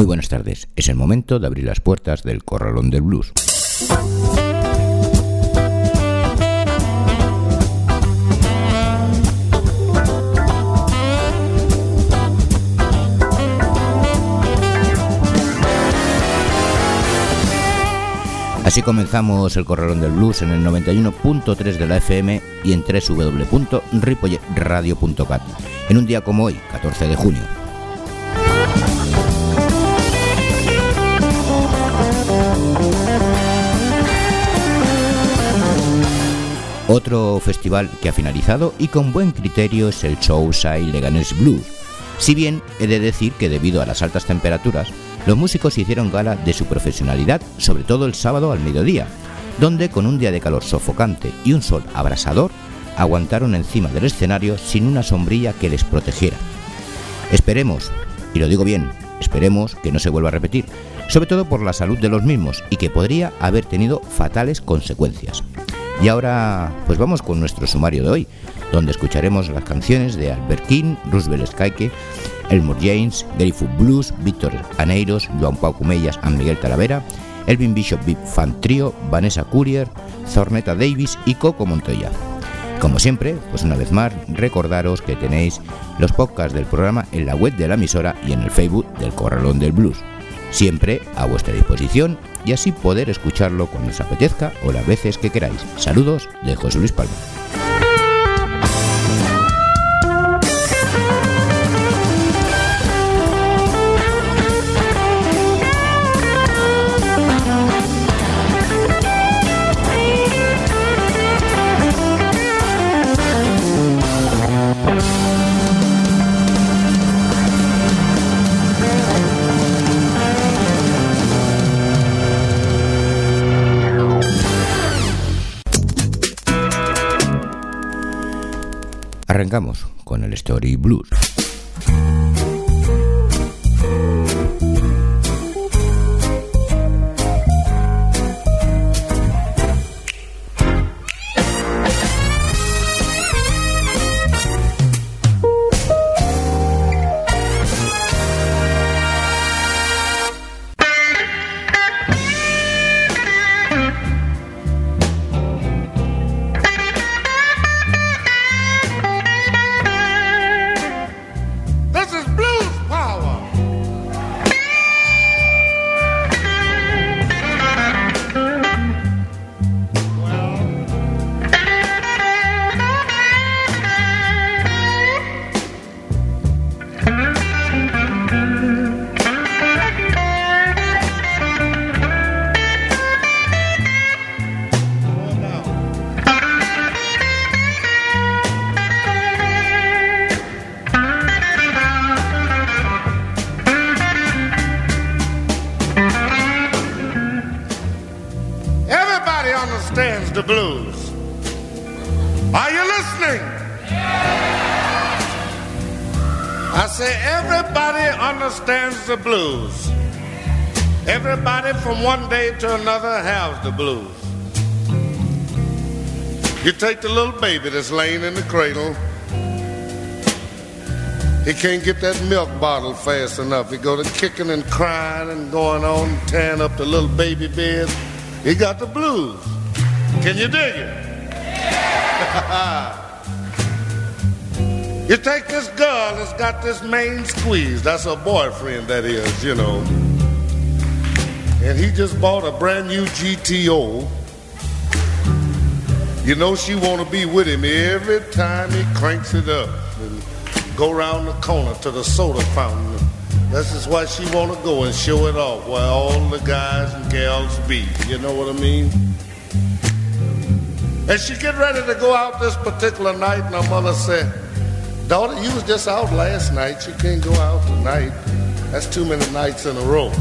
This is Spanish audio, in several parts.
Muy buenas tardes. Es el momento de abrir las puertas del Corralón del Blues. Así comenzamos el Corralón del Blues en el 91.3 de la FM y en www.ripolletradio.cat en un día como hoy, 14 de junio. Otro festival que ha finalizado y con buen criterio es el Showside Leganés Blues. Si bien he de decir que debido a las altas temperaturas, los músicos hicieron gala de su profesionalidad, sobre todo el sábado al mediodía, donde con un día de calor sofocante y un sol abrasador, aguantaron encima del escenario sin una sombrilla que les protegiera. Esperemos, y lo digo bien, esperemos que no se vuelva a repetir, sobre todo por la salud de los mismos y que podría haber tenido fatales consecuencias. Y ahora, pues vamos con nuestro sumario de hoy, donde escucharemos las canciones de Albert King, Roosevelt Skyke, Elmore James, Gary Food Blues, Víctor Aneiros, Joan Pau Cumellas y Miguel Talavera, Elvin Bishop Big Fan Trio, Vanessa Courier, Zorneta Davis y Coco Montoya. Como siempre, pues una vez más, recordaros que tenéis los podcasts del programa en la web de la emisora y en el Facebook del Corralón del Blues siempre a vuestra disposición y así poder escucharlo cuando os apetezca o las veces que queráis. Saludos de José Luis Palma. Arrancamos con el Story Blues. The blues. Everybody from one day to another has the blues. You take the little baby that's laying in the cradle. He can't get that milk bottle fast enough. He go to kicking and crying and going on, tearing up the little baby bed. He got the blues. Can you dig it? You take this girl that's got this main squeeze, that's her boyfriend, that is, you know. And he just bought a brand new GTO. You know she wanna be with him every time he cranks it up and go around the corner to the soda fountain. This is why she wanna go and show it off where all the guys and gals be. You know what I mean? And she get ready to go out this particular night, and her mother said, Daughter, you was just out last night. You can't go out tonight. That's too many nights in a row.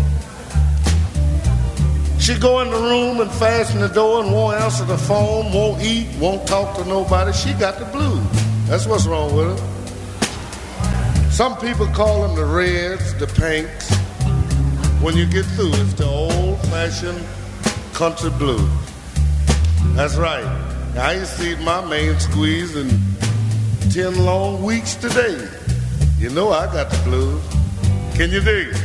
She go in the room and fasten the door and won't answer the phone, won't eat, won't talk to nobody. She got the blues. That's what's wrong with her. Some people call them the reds, the pinks. When you get through, it's the old-fashioned country blues. That's right. I ain't seen my man squeeze in 10 long weeks today. You know I got the blues. Can you dig it?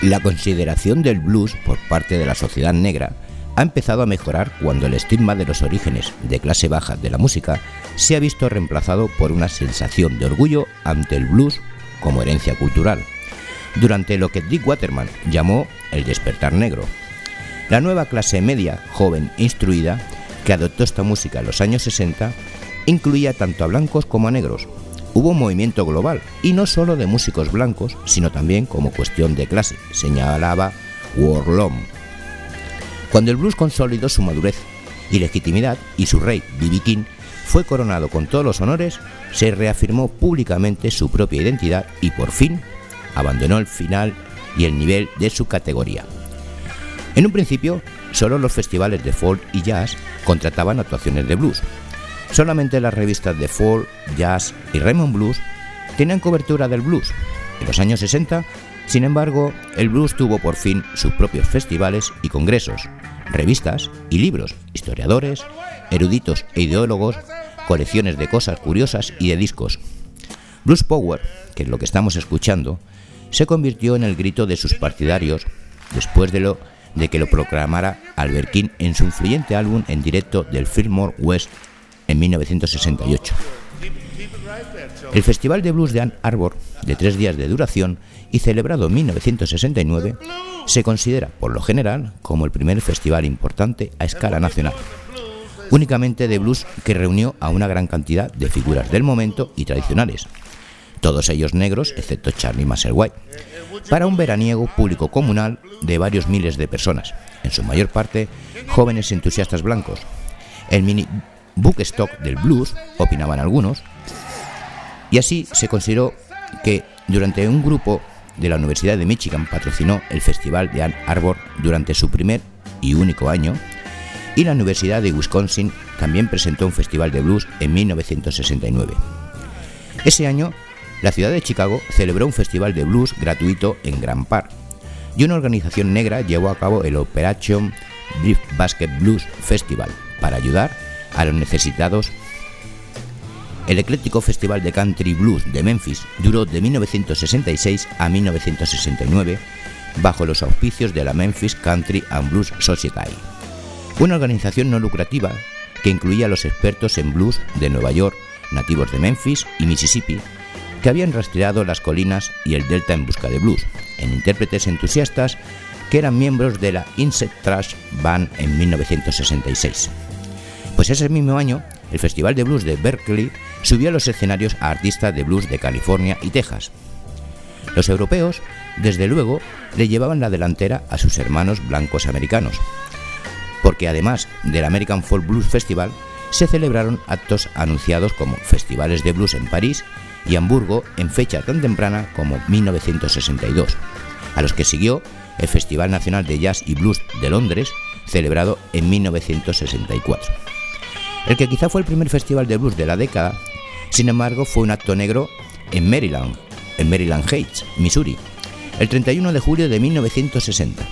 La consideración del blues por parte de la sociedad negra ha empezado a mejorar cuando el estigma de los orígenes de clase baja de la música se ha visto reemplazado por una sensación de orgullo ante el blues como herencia cultural, durante lo que Dick Waterman llamó el despertar negro. La nueva clase media, joven instruida, que adoptó esta música en los años 60, incluía tanto a blancos como a negros, hubo un movimiento global, y no solo de músicos blancos, sino también como cuestión de clase, señalaba Warlom. Cuando el blues consolidó su madurez y legitimidad y su rey, B.B. King, fue coronado con todos los honores, se reafirmó públicamente su propia identidad y por fin abandonó el final y el nivel de su categoría. En un principio, solo los festivales de folk y jazz contrataban actuaciones de blues, Solamente las revistas de folk, jazz y Raymond Blues tenían cobertura del blues. En los años 60, sin embargo, el blues tuvo por fin sus propios festivales y congresos, revistas y libros, historiadores, eruditos e ideólogos, colecciones de cosas curiosas y de discos. Blues Power, que es lo que estamos escuchando, se convirtió en el grito de sus partidarios después de lo de que lo proclamara Albert King en su influyente álbum en directo del Fillmore West en 1968. El Festival de Blues de Ann Arbor, de tres días de duración y celebrado en 1969, se considera, por lo general, como el primer festival importante a escala nacional, únicamente de blues que reunió a una gran cantidad de figuras del momento y tradicionales, todos ellos negros, excepto Charlie Musselwhite, para un veraniego público comunal de varios miles de personas, en su mayor parte jóvenes entusiastas blancos. El mini stock del blues, opinaban algunos, y así se consideró que durante un grupo de la Universidad de Michigan patrocinó el Festival de Ann Arbor durante su primer y único año, y la Universidad de Wisconsin también presentó un festival de blues en 1969. Ese año, la ciudad de Chicago celebró un festival de blues gratuito en Grand Park, y una organización negra llevó a cabo el Operation Drift Basket Blues Festival para ayudar a los necesitados. El ecléctico Festival de Country Blues de Memphis duró de 1966 a 1969 bajo los auspicios de la Memphis Country and Blues Society, una organización no lucrativa que incluía a los expertos en blues de Nueva York, nativos de Memphis y Mississippi, que habían rastreado las colinas y el delta en busca de blues, en intérpretes entusiastas que eran miembros de la Insect Trash Band en 1966. Pues ese mismo año, el Festival de Blues de Berkeley subió a los escenarios a artistas de blues de California y Texas. Los europeos, desde luego, le llevaban la delantera a sus hermanos blancos americanos, porque además del American Folk Blues Festival, se celebraron actos anunciados como festivales de blues en París y Hamburgo en fecha tan temprana como 1962, a los que siguió el Festival Nacional de Jazz y Blues de Londres, celebrado en 1964. El que quizá fue el primer festival de blues de la década, sin embargo, fue un acto negro en Maryland, en Maryland Heights, Missouri, el 31 de julio de 1960.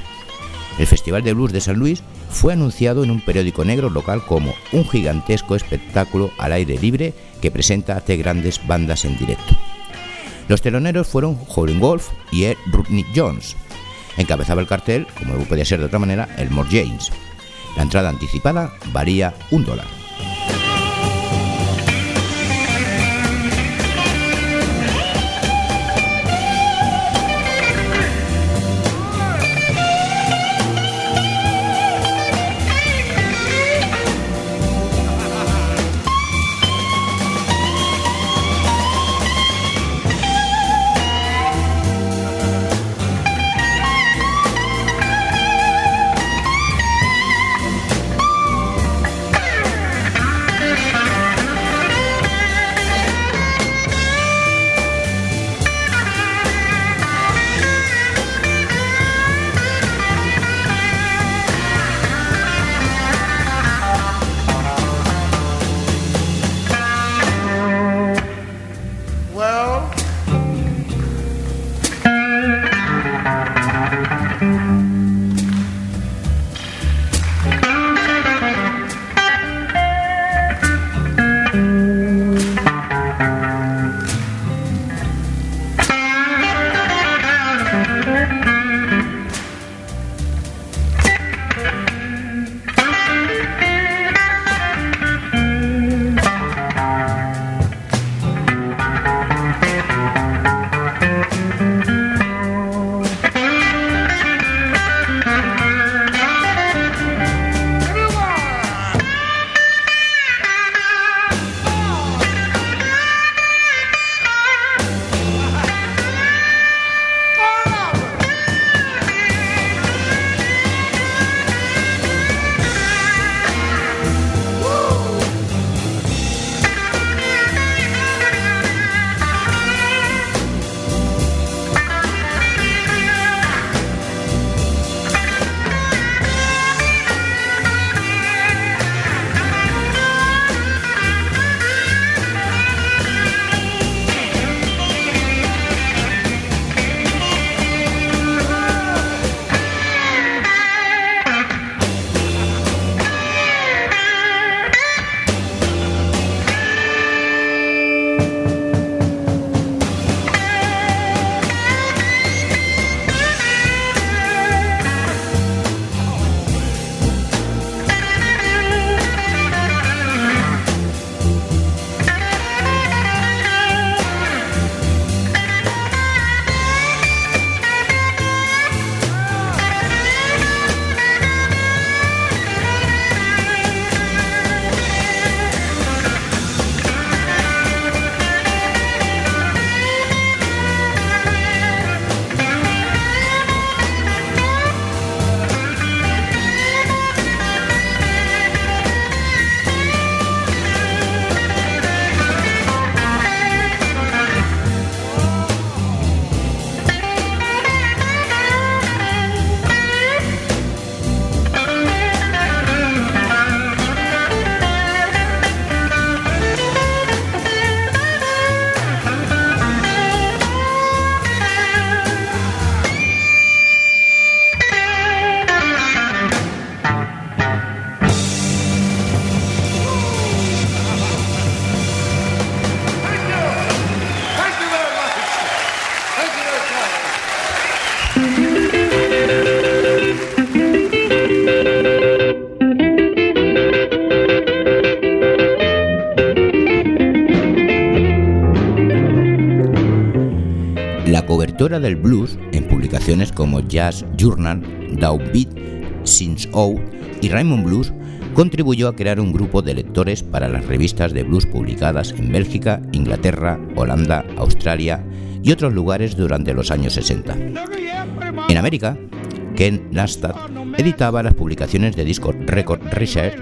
El Festival de Blues de San Luis fue anunciado en un periódico negro local como un gigantesco espectáculo al aire libre que presenta a tres grandes bandas en directo. Los teloneros fueron Howlin' Wolf y Ed Jones. Encabezaba el cartel, como podía ser de otra manera, el More James. La entrada anticipada varía un dólar. Como Jazz Journal, Downbeat, Since Out y Raymond Blues, contribuyó a crear un grupo de lectores para las revistas de blues publicadas en Bélgica, Inglaterra, Holanda, Australia y otros lugares durante los años 60. En América, Ken Nastat editaba las publicaciones de disco Record Research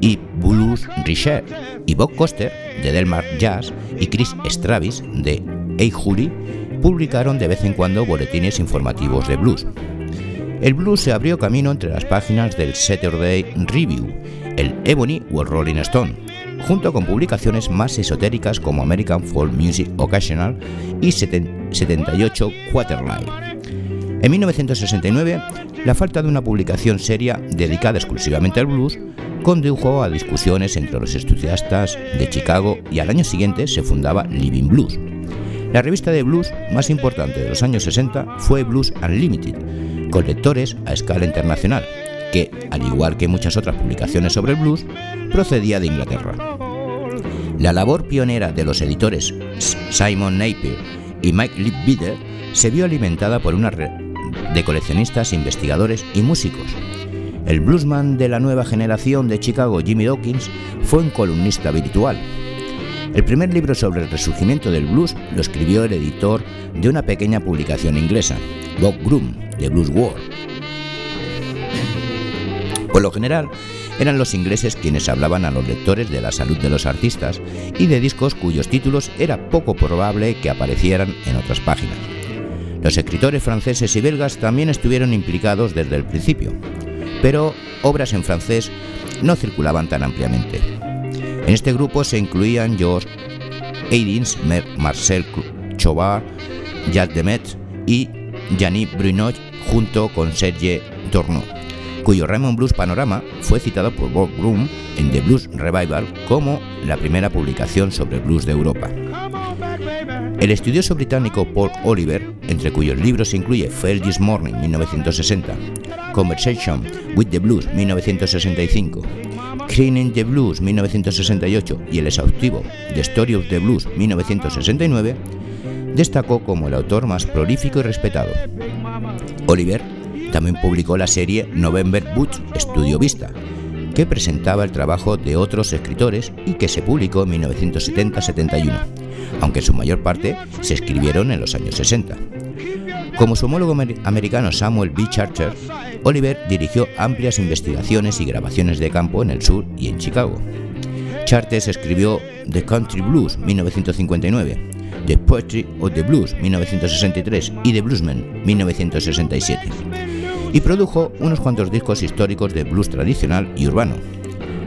y Blues Research, y Bob Coster de Delmar Jazz y Chris Stravis de Hey Julie publicaron de vez en cuando boletines informativos de blues. El blues se abrió camino entre las páginas del Saturday Review, el Ebony o el Rolling Stone, junto con publicaciones más esotéricas como American Folk Music Occasional y 78 Quarterlife. En 1969, la falta de una publicación seria dedicada exclusivamente al blues condujo a discusiones entre los estudiantes de Chicago y al año siguiente se fundaba Living Blues. La revista de blues más importante de los años 60 fue Blues Unlimited, con lectores a escala internacional, que, al igual que muchas otras publicaciones sobre el blues, procedía de Inglaterra. La labor pionera de los editores Simon Napier y Mike Leadbeater se vio alimentada por una red de coleccionistas, investigadores y músicos. El bluesman de la nueva generación de Chicago, Jimmy Dawkins, fue un columnista habitual. El primer libro sobre el resurgimiento del blues lo escribió el editor de una pequeña publicación inglesa, Bob Groom, de Blues World. Por lo general, eran los ingleses quienes hablaban a los lectores de la salud de los artistas y de discos cuyos títulos era poco probable que aparecieran en otras páginas. Los escritores franceses y belgas también estuvieron implicados desde el principio, pero obras en francés no circulaban tan ampliamente. En este grupo se incluían Georges Aidins, Marcel Chauvard, Jacques Demet y Yannick Brunot junto con Serge Tourneau, cuyo Raymond Blues Panorama fue citado por Bob Groom en The Blues Revival como la primera publicación sobre blues de Europa. El estudioso británico Paul Oliver, entre cuyos libros se incluye Fair This Morning 1960, Conversation with the Blues 1965, Cleaning the Blues 1968 y el exhaustivo The Story of the Blues 1969, destacó como el autor más prolífico y respetado. Oliver también publicó la serie November Boots Studio Vista, que presentaba el trabajo de otros escritores y que se publicó en 1970-71, aunque su mayor parte se escribieron en los años 60. Como su homólogo americano Samuel B. Charter, Oliver dirigió amplias investigaciones y grabaciones de campo en el sur y en Chicago. Chartes escribió The Country Blues 1959, The Poetry of the Blues 1963 y The Bluesman 1967 y produjo unos cuantos discos históricos de blues tradicional y urbano.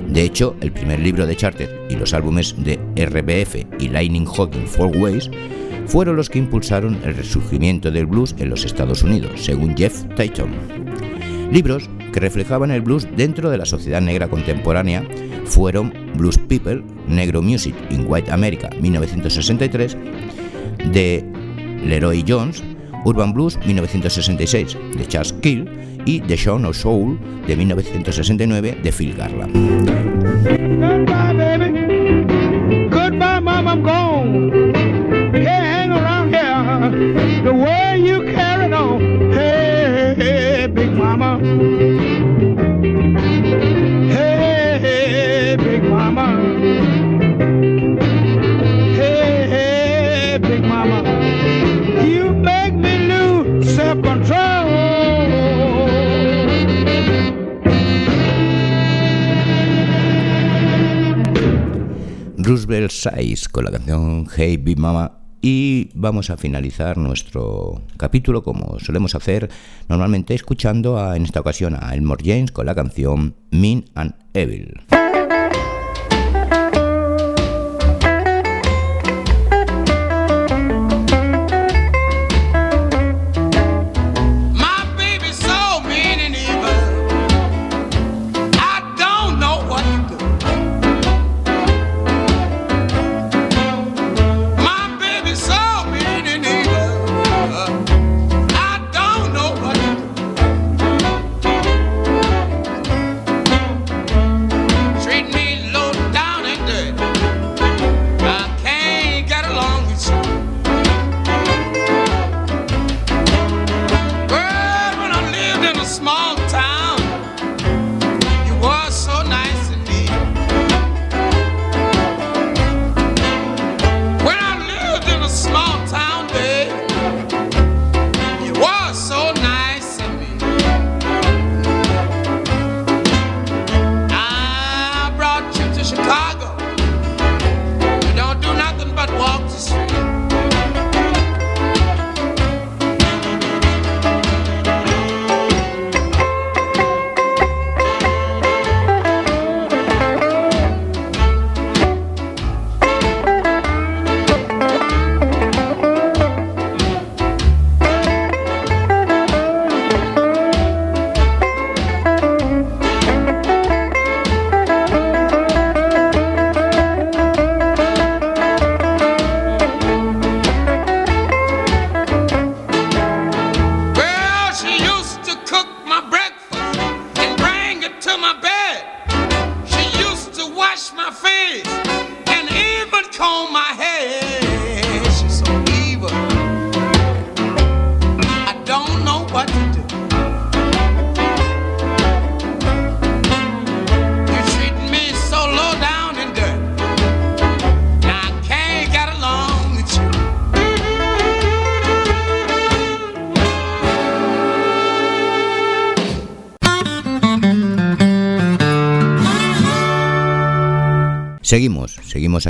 De hecho, el primer libro de Charter y los álbumes de RBF y Lightning Hawking Four Ways fueron los que impulsaron el resurgimiento del blues en los Estados Unidos, según Jeff Tighton. Libros que reflejaban el blues dentro de la sociedad negra contemporánea fueron Blues People, Negro Music in White America 1963, de Leroy Jones, Urban Blues 1966 de Charles Kill y The Show of Soul de 1969 de Phil Garland. Size con la canción Hey Big Mama y vamos a finalizar nuestro capítulo como solemos hacer normalmente escuchando a, en esta ocasión a Elmore James con la canción Mean and Evil.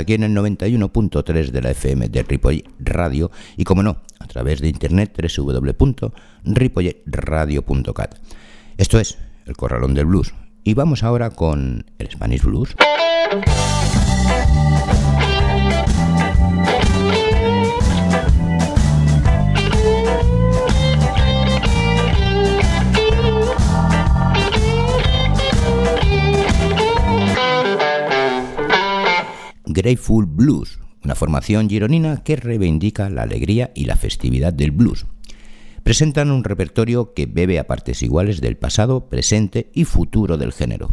Aquí en el 91.3 de la FM de Ripoll Radio y como no, a través de internet www.ripolletradio.cat. Esto es El Corralón del Blues y vamos ahora con el Spanish Blues. Grateful Blues, una formación gironina que reivindica la alegría y la festividad del blues. Presentan un repertorio que bebe a partes iguales del pasado, presente y futuro del género,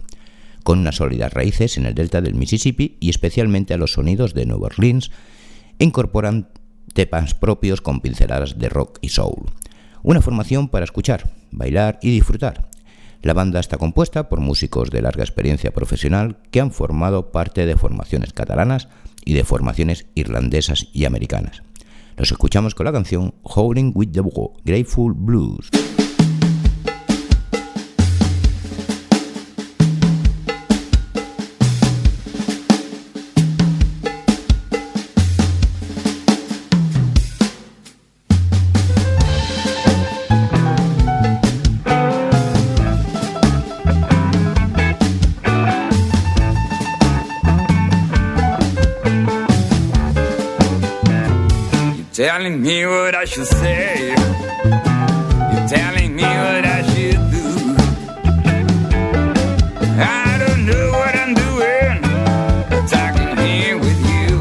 con unas sólidas raíces en el delta del Mississippi y especialmente a los sonidos de Nueva Orleans, incorporan temas propios con pinceladas de rock y soul. Una formación para escuchar, bailar y disfrutar, la banda está compuesta por músicos de larga experiencia profesional que han formado parte de formaciones catalanas y de formaciones irlandesas y americanas. Los escuchamos con la canción Howling with the Grateful Blues. Telling me what I should say. You're telling me what I should do. I don't know what I'm doing. Talking here with you.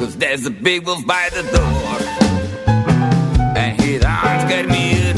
Cause there's a big wolf by the door. And he don't get me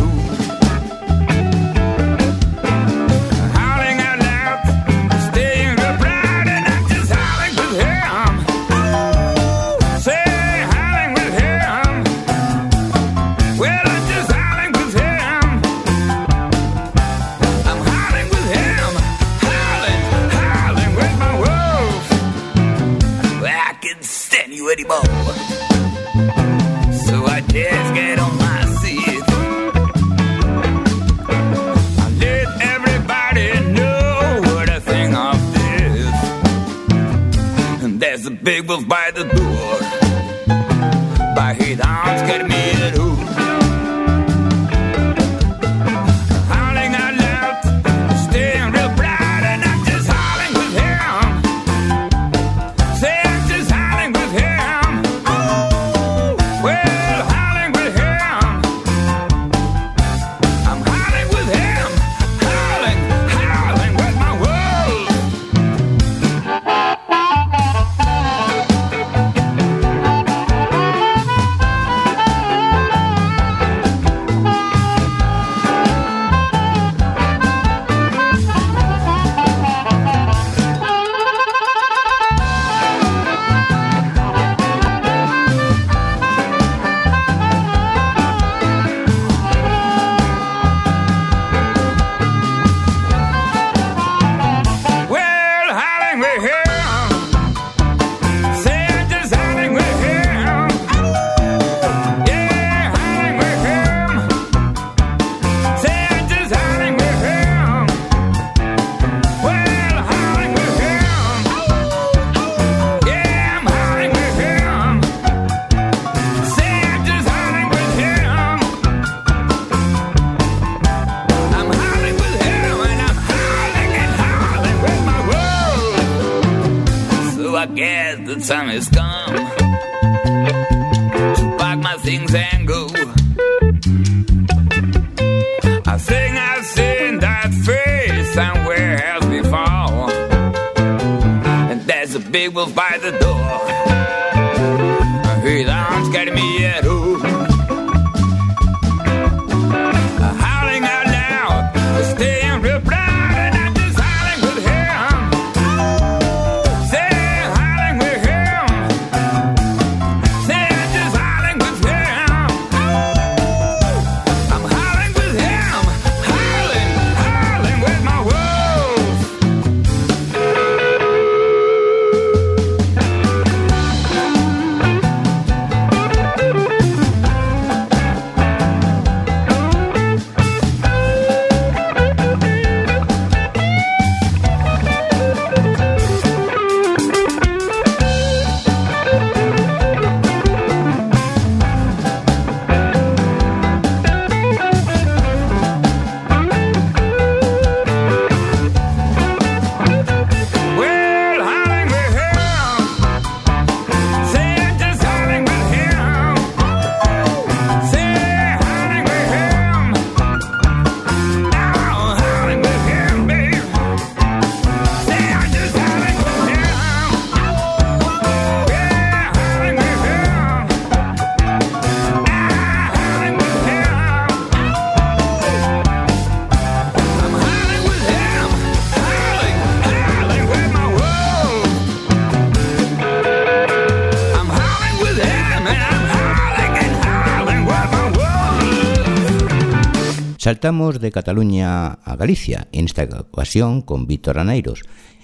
Saltamos de Cataluña a Galicia, en esta ocasión con Víctor Aneiros.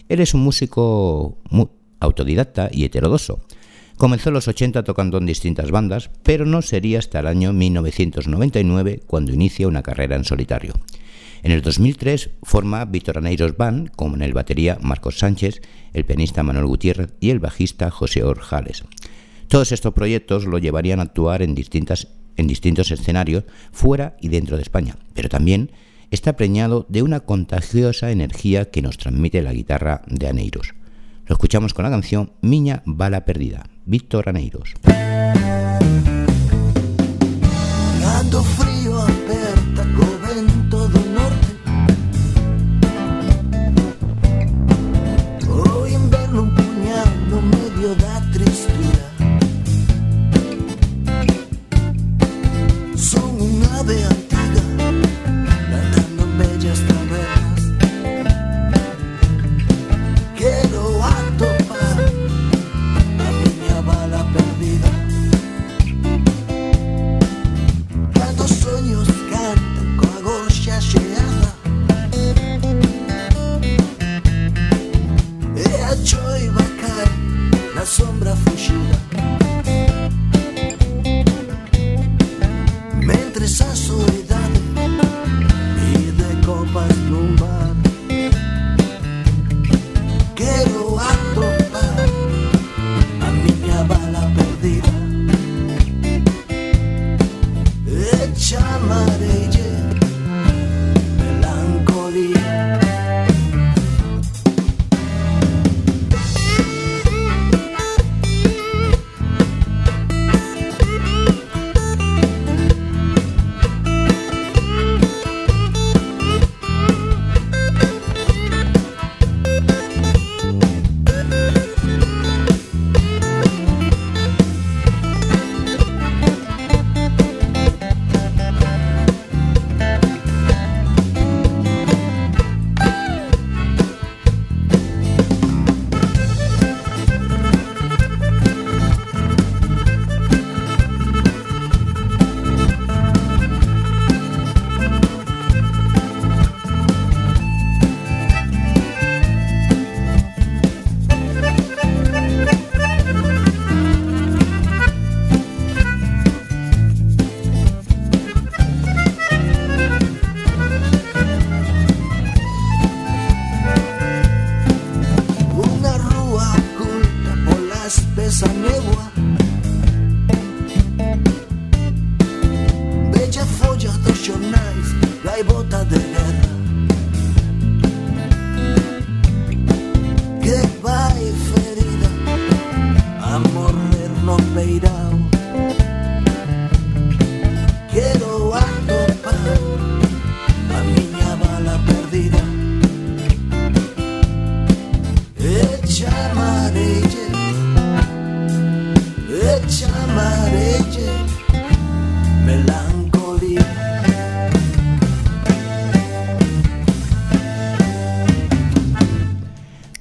Él es un músico autodidacta y heterodoso. Comenzó en los 80 tocando en distintas bandas, pero no sería hasta el año 1999 cuando inicia una carrera en solitario. En el 2003 forma Víctor Aneiros Band con el batería Marcos Sánchez, el pianista Manuel Gutiérrez y el bajista José Orjales. Todos estos proyectos lo llevarían a actuar en, distintas, en distintos escenarios fuera y dentro de España, pero también está preñado de una contagiosa energía que nos transmite la guitarra de Aneiros. Lo escuchamos con la canción Miña Bala Perdida, Víctor Aneiros. loving.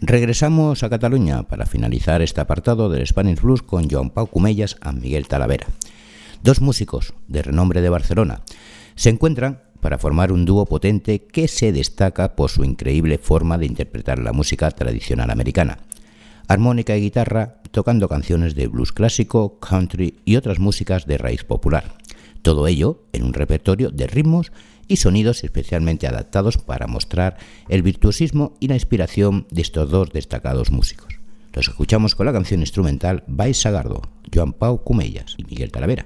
Regresamos a Cataluña para finalizar este apartado del Spanish Blues con Joan Pau Cumellas y Miguel Talavera. Dos músicos de renombre de Barcelona se encuentran para formar un dúo potente que se destaca por su increíble forma de interpretar la música tradicional americana. Armónica y guitarra tocando canciones de blues clásico, country y otras músicas de raíz popular. Todo ello en un repertorio de ritmos y sonidos especialmente adaptados para mostrar el virtuosismo y la inspiración de estos dos destacados músicos. Los escuchamos con la canción instrumental Vais Sagardo, Joan Pau Cumellas y Miguel Talavera.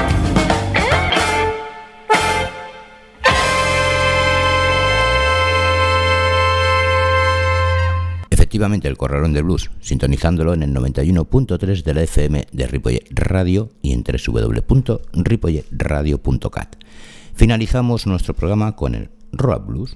El Corralón de Blues, sintonizándolo en el 91.3 de la FM de Ripollet Radio y en www.ripolletradio.cat. Finalizamos nuestro programa con el Rock Blues.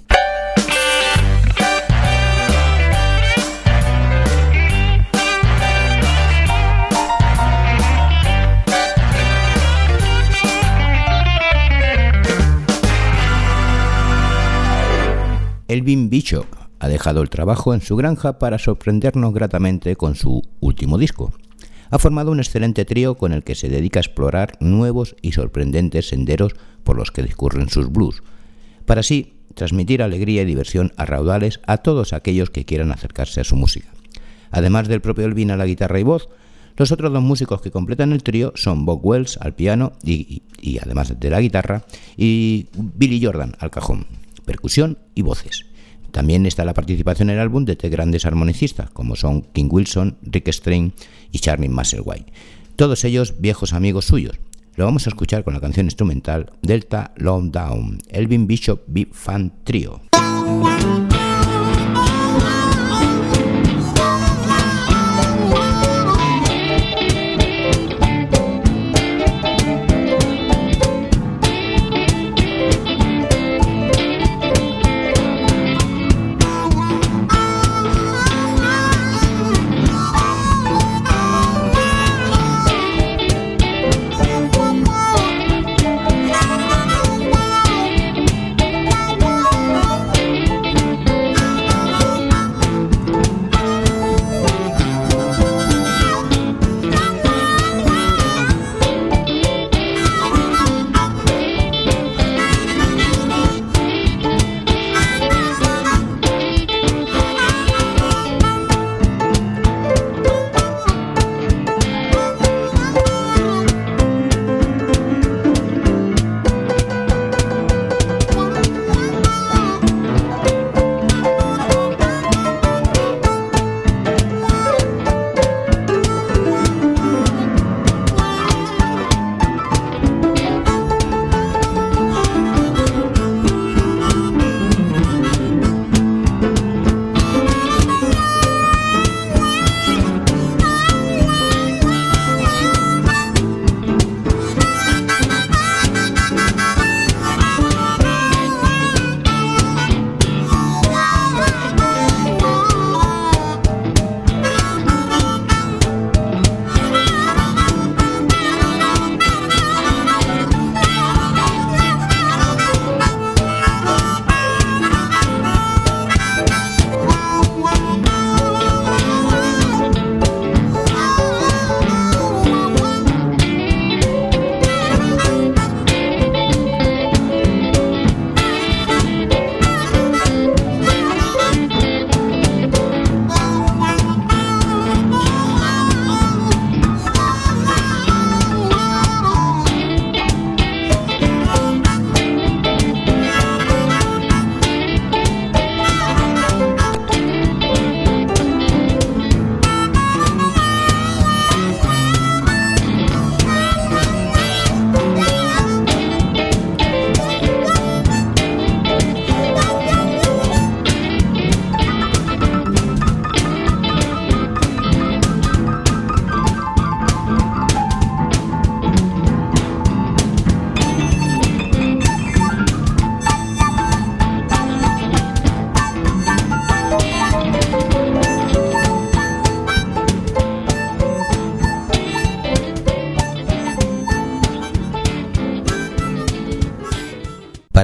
Elvin Bicho ha dejado el trabajo en su granja para sorprendernos gratamente con su último disco. Ha formado un excelente trío con el que se dedica a explorar nuevos y sorprendentes senderos por los que discurren sus blues, para así transmitir alegría y diversión a raudales a todos aquellos que quieran acercarse a su música. Además del propio Elvin a la guitarra y voz, los otros dos músicos que completan el trío son Bob Wells al piano y, y además de la guitarra, y Billy Jordan al cajón, percusión y voces. También está la participación en el álbum de tres grandes armonicistas, como son King Wilson, Rick Strain y Charlie Musselwhite. Todos ellos viejos amigos suyos. Lo vamos a escuchar con la canción instrumental Delta Long Down, Elvin Bishop Big Fan Trio.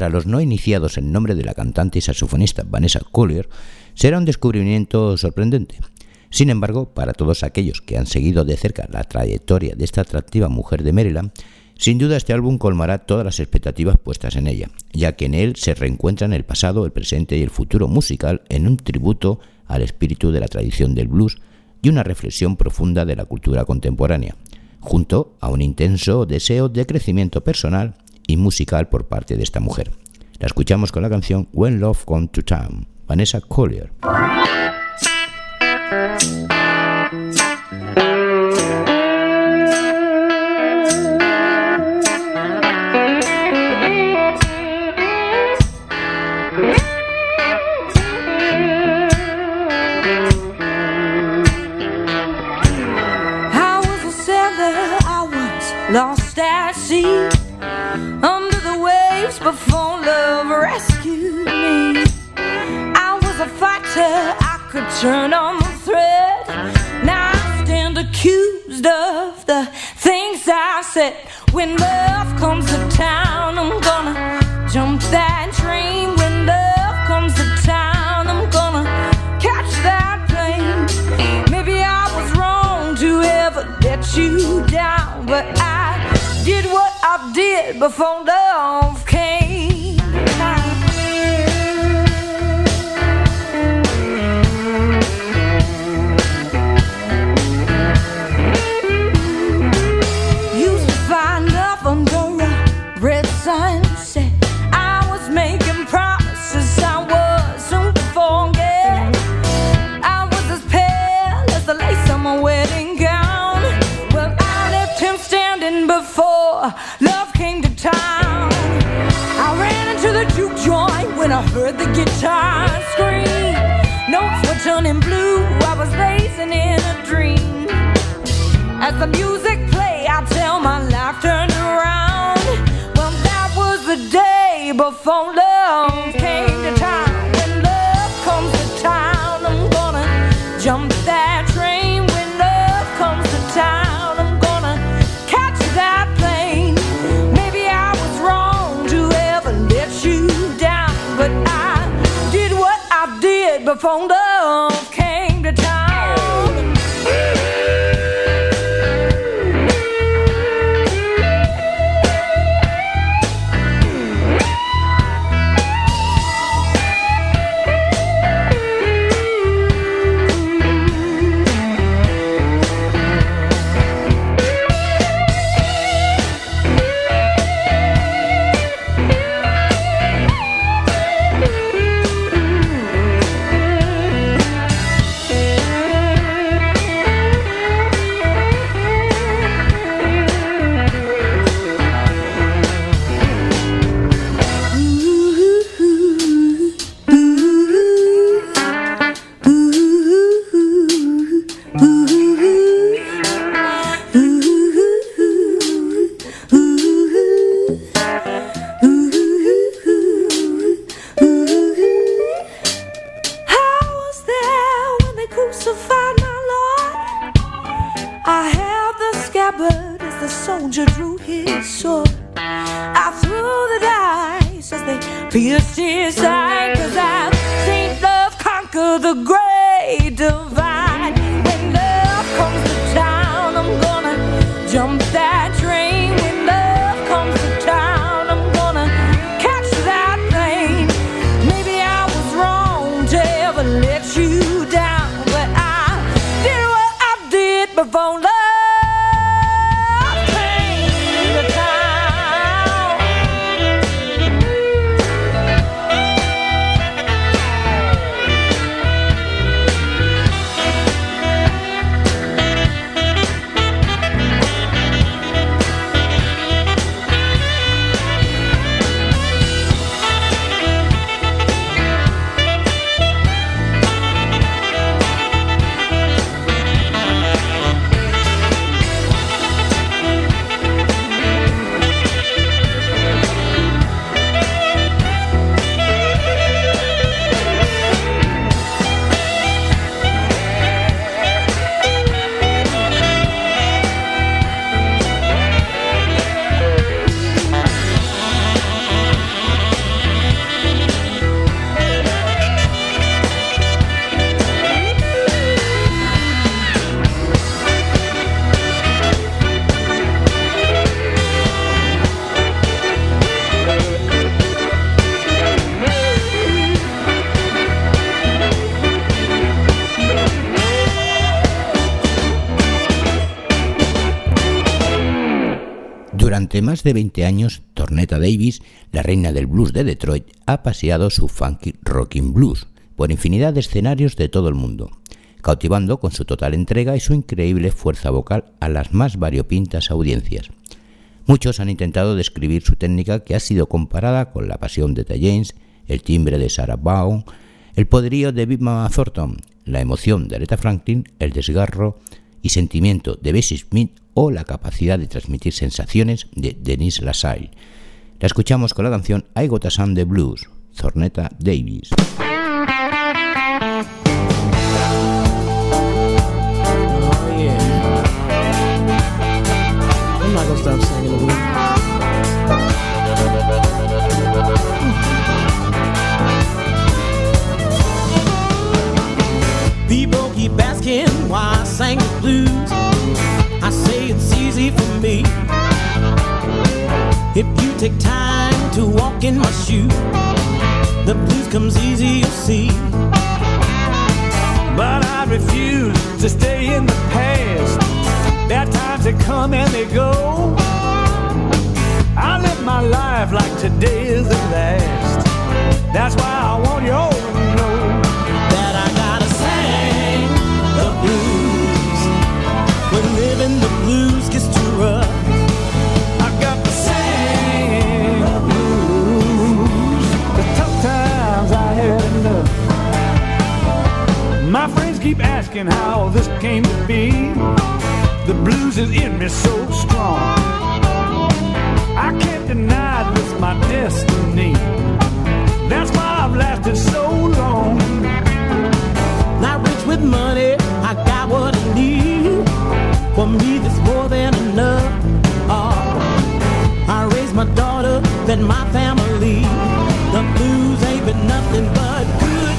Los no iniciados en nombre de la cantante y saxofonista Vanessa Collier, será un descubrimiento sorprendente. Sin embargo, para todos aquellos que han seguido de cerca la trayectoria de esta atractiva mujer de Maryland, sin duda este álbum colmará todas las expectativas puestas en ella, ya que en él se reencuentran el pasado, el presente y el futuro musical en un tributo al espíritu de la tradición del blues y una reflexión profunda de la cultura contemporánea, junto a un intenso deseo de crecimiento personal y musical por parte de esta mujer. La escuchamos con la canción When Love Comes to Town, Vanessa Collier. Turn on the thread. Now I stand accused of the things I said. When love comes to town, I'm gonna jump that train. When love comes to town, I'm gonna catch that plane. Maybe I was wrong to ever let you down, but I did what I did before love the music played, I tell my life turned around. Well, that was the day before love came to town. When love comes to town, I'm gonna jump that train. When love comes to town, I'm gonna catch that plane. Maybe I was wrong to ever let you down, but I did what I did before love did before más de 20 años, Tornetta Davis, la reina del blues de Detroit, ha paseado su funky rocking blues por infinidad de escenarios de todo el mundo, cautivando con su total entrega y su increíble fuerza vocal a las más variopintas audiencias. Muchos han intentado describir su técnica que ha sido comparada con la pasión de James, el timbre de Sarah Vaughan, el poderío de Big Thornton, la emoción de Aretha Franklin, el desgarro y sentimiento de Bessie Smith o la capacidad de transmitir sensaciones de Denise LaSalle. La escuchamos con la canción I Got a Sunday Blues, Zorneta Davis. Take time to walk in my shoes, the blues comes easy, you'll see. But I refuse to stay in the past. Bad times they come and they go. I live my life like today is the last. That's why I want you keep asking how this came to be. The blues is in me so strong. I can't deny this my destiny. That's why I've lasted so long. Not rich with money, I got what I need. For me, that's more than enough. Oh, I raised my daughter, then my family. The blues ain't been nothing but good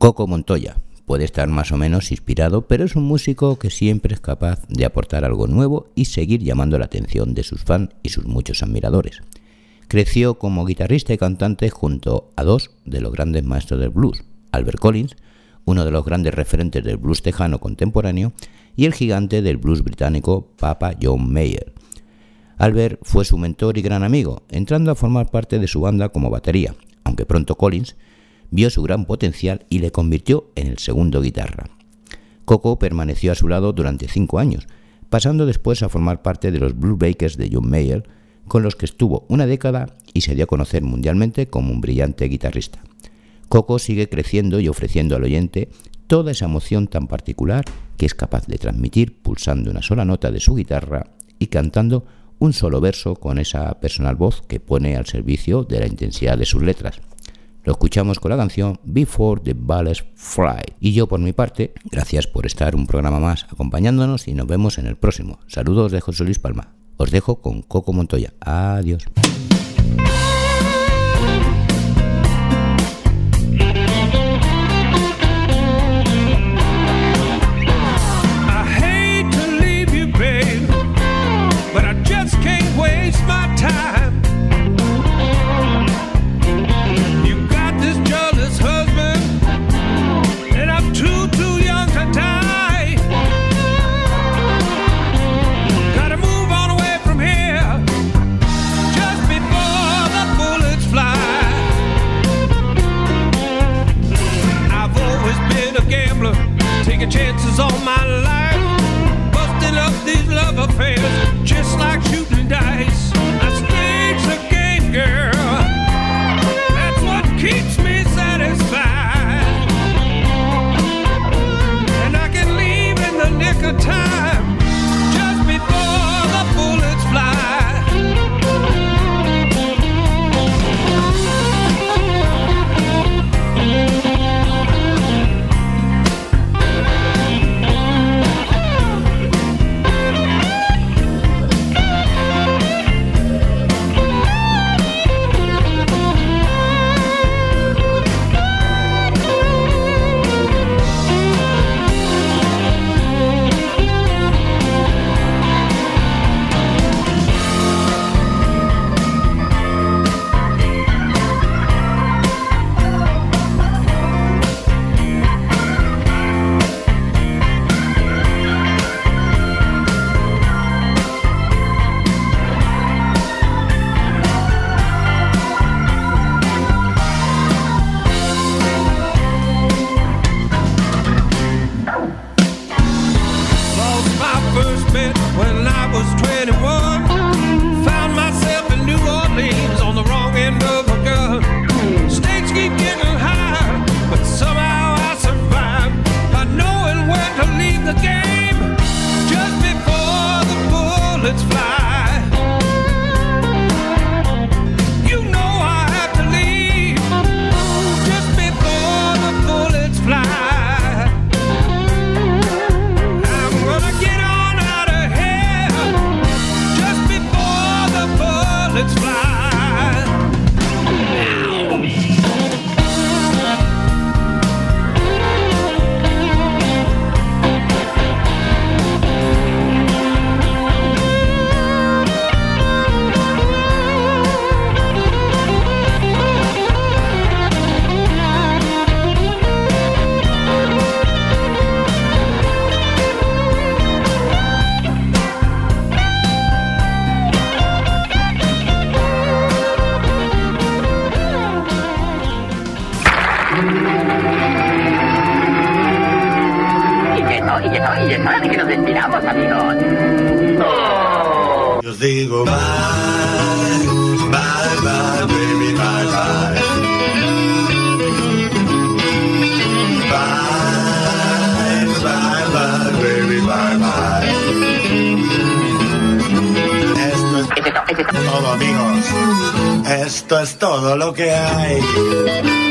Coco Montoya puede estar más o menos inspirado, pero es un músico que siempre es capaz de aportar algo nuevo y seguir llamando la atención de sus fans y sus muchos admiradores. Creció como guitarrista y cantante junto a dos de los grandes maestros del blues, Albert Collins, uno de los grandes referentes del blues tejano contemporáneo, y el gigante del blues británico Papa John Mayer. Albert fue su mentor y gran amigo, entrando a formar parte de su banda como batería, aunque pronto Collins vio su gran potencial y le convirtió en el segundo guitarra. Coco permaneció a su lado durante cinco años, pasando después a formar parte de los Blue Bakers de John Mayer, con los que estuvo una década y se dio a conocer mundialmente como un brillante guitarrista. Coco sigue creciendo y ofreciendo al oyente toda esa emoción tan particular que es capaz de transmitir pulsando una sola nota de su guitarra y cantando un solo verso con esa personal voz que pone al servicio de la intensidad de sus letras. Lo escuchamos con la canción Before the Balls Fly. Y yo por mi parte, gracias por estar un programa más acompañándonos y nos vemos en el próximo. Saludos de José Luis Palma. Os dejo con Coco Montoya. Adiós. First bet when I was 21. digo bye, bye, bye, baby, bye, bye. Bye, bye, bye, baby, bye, bye. Esto es todo, amigos. Esto es todo lo que hay.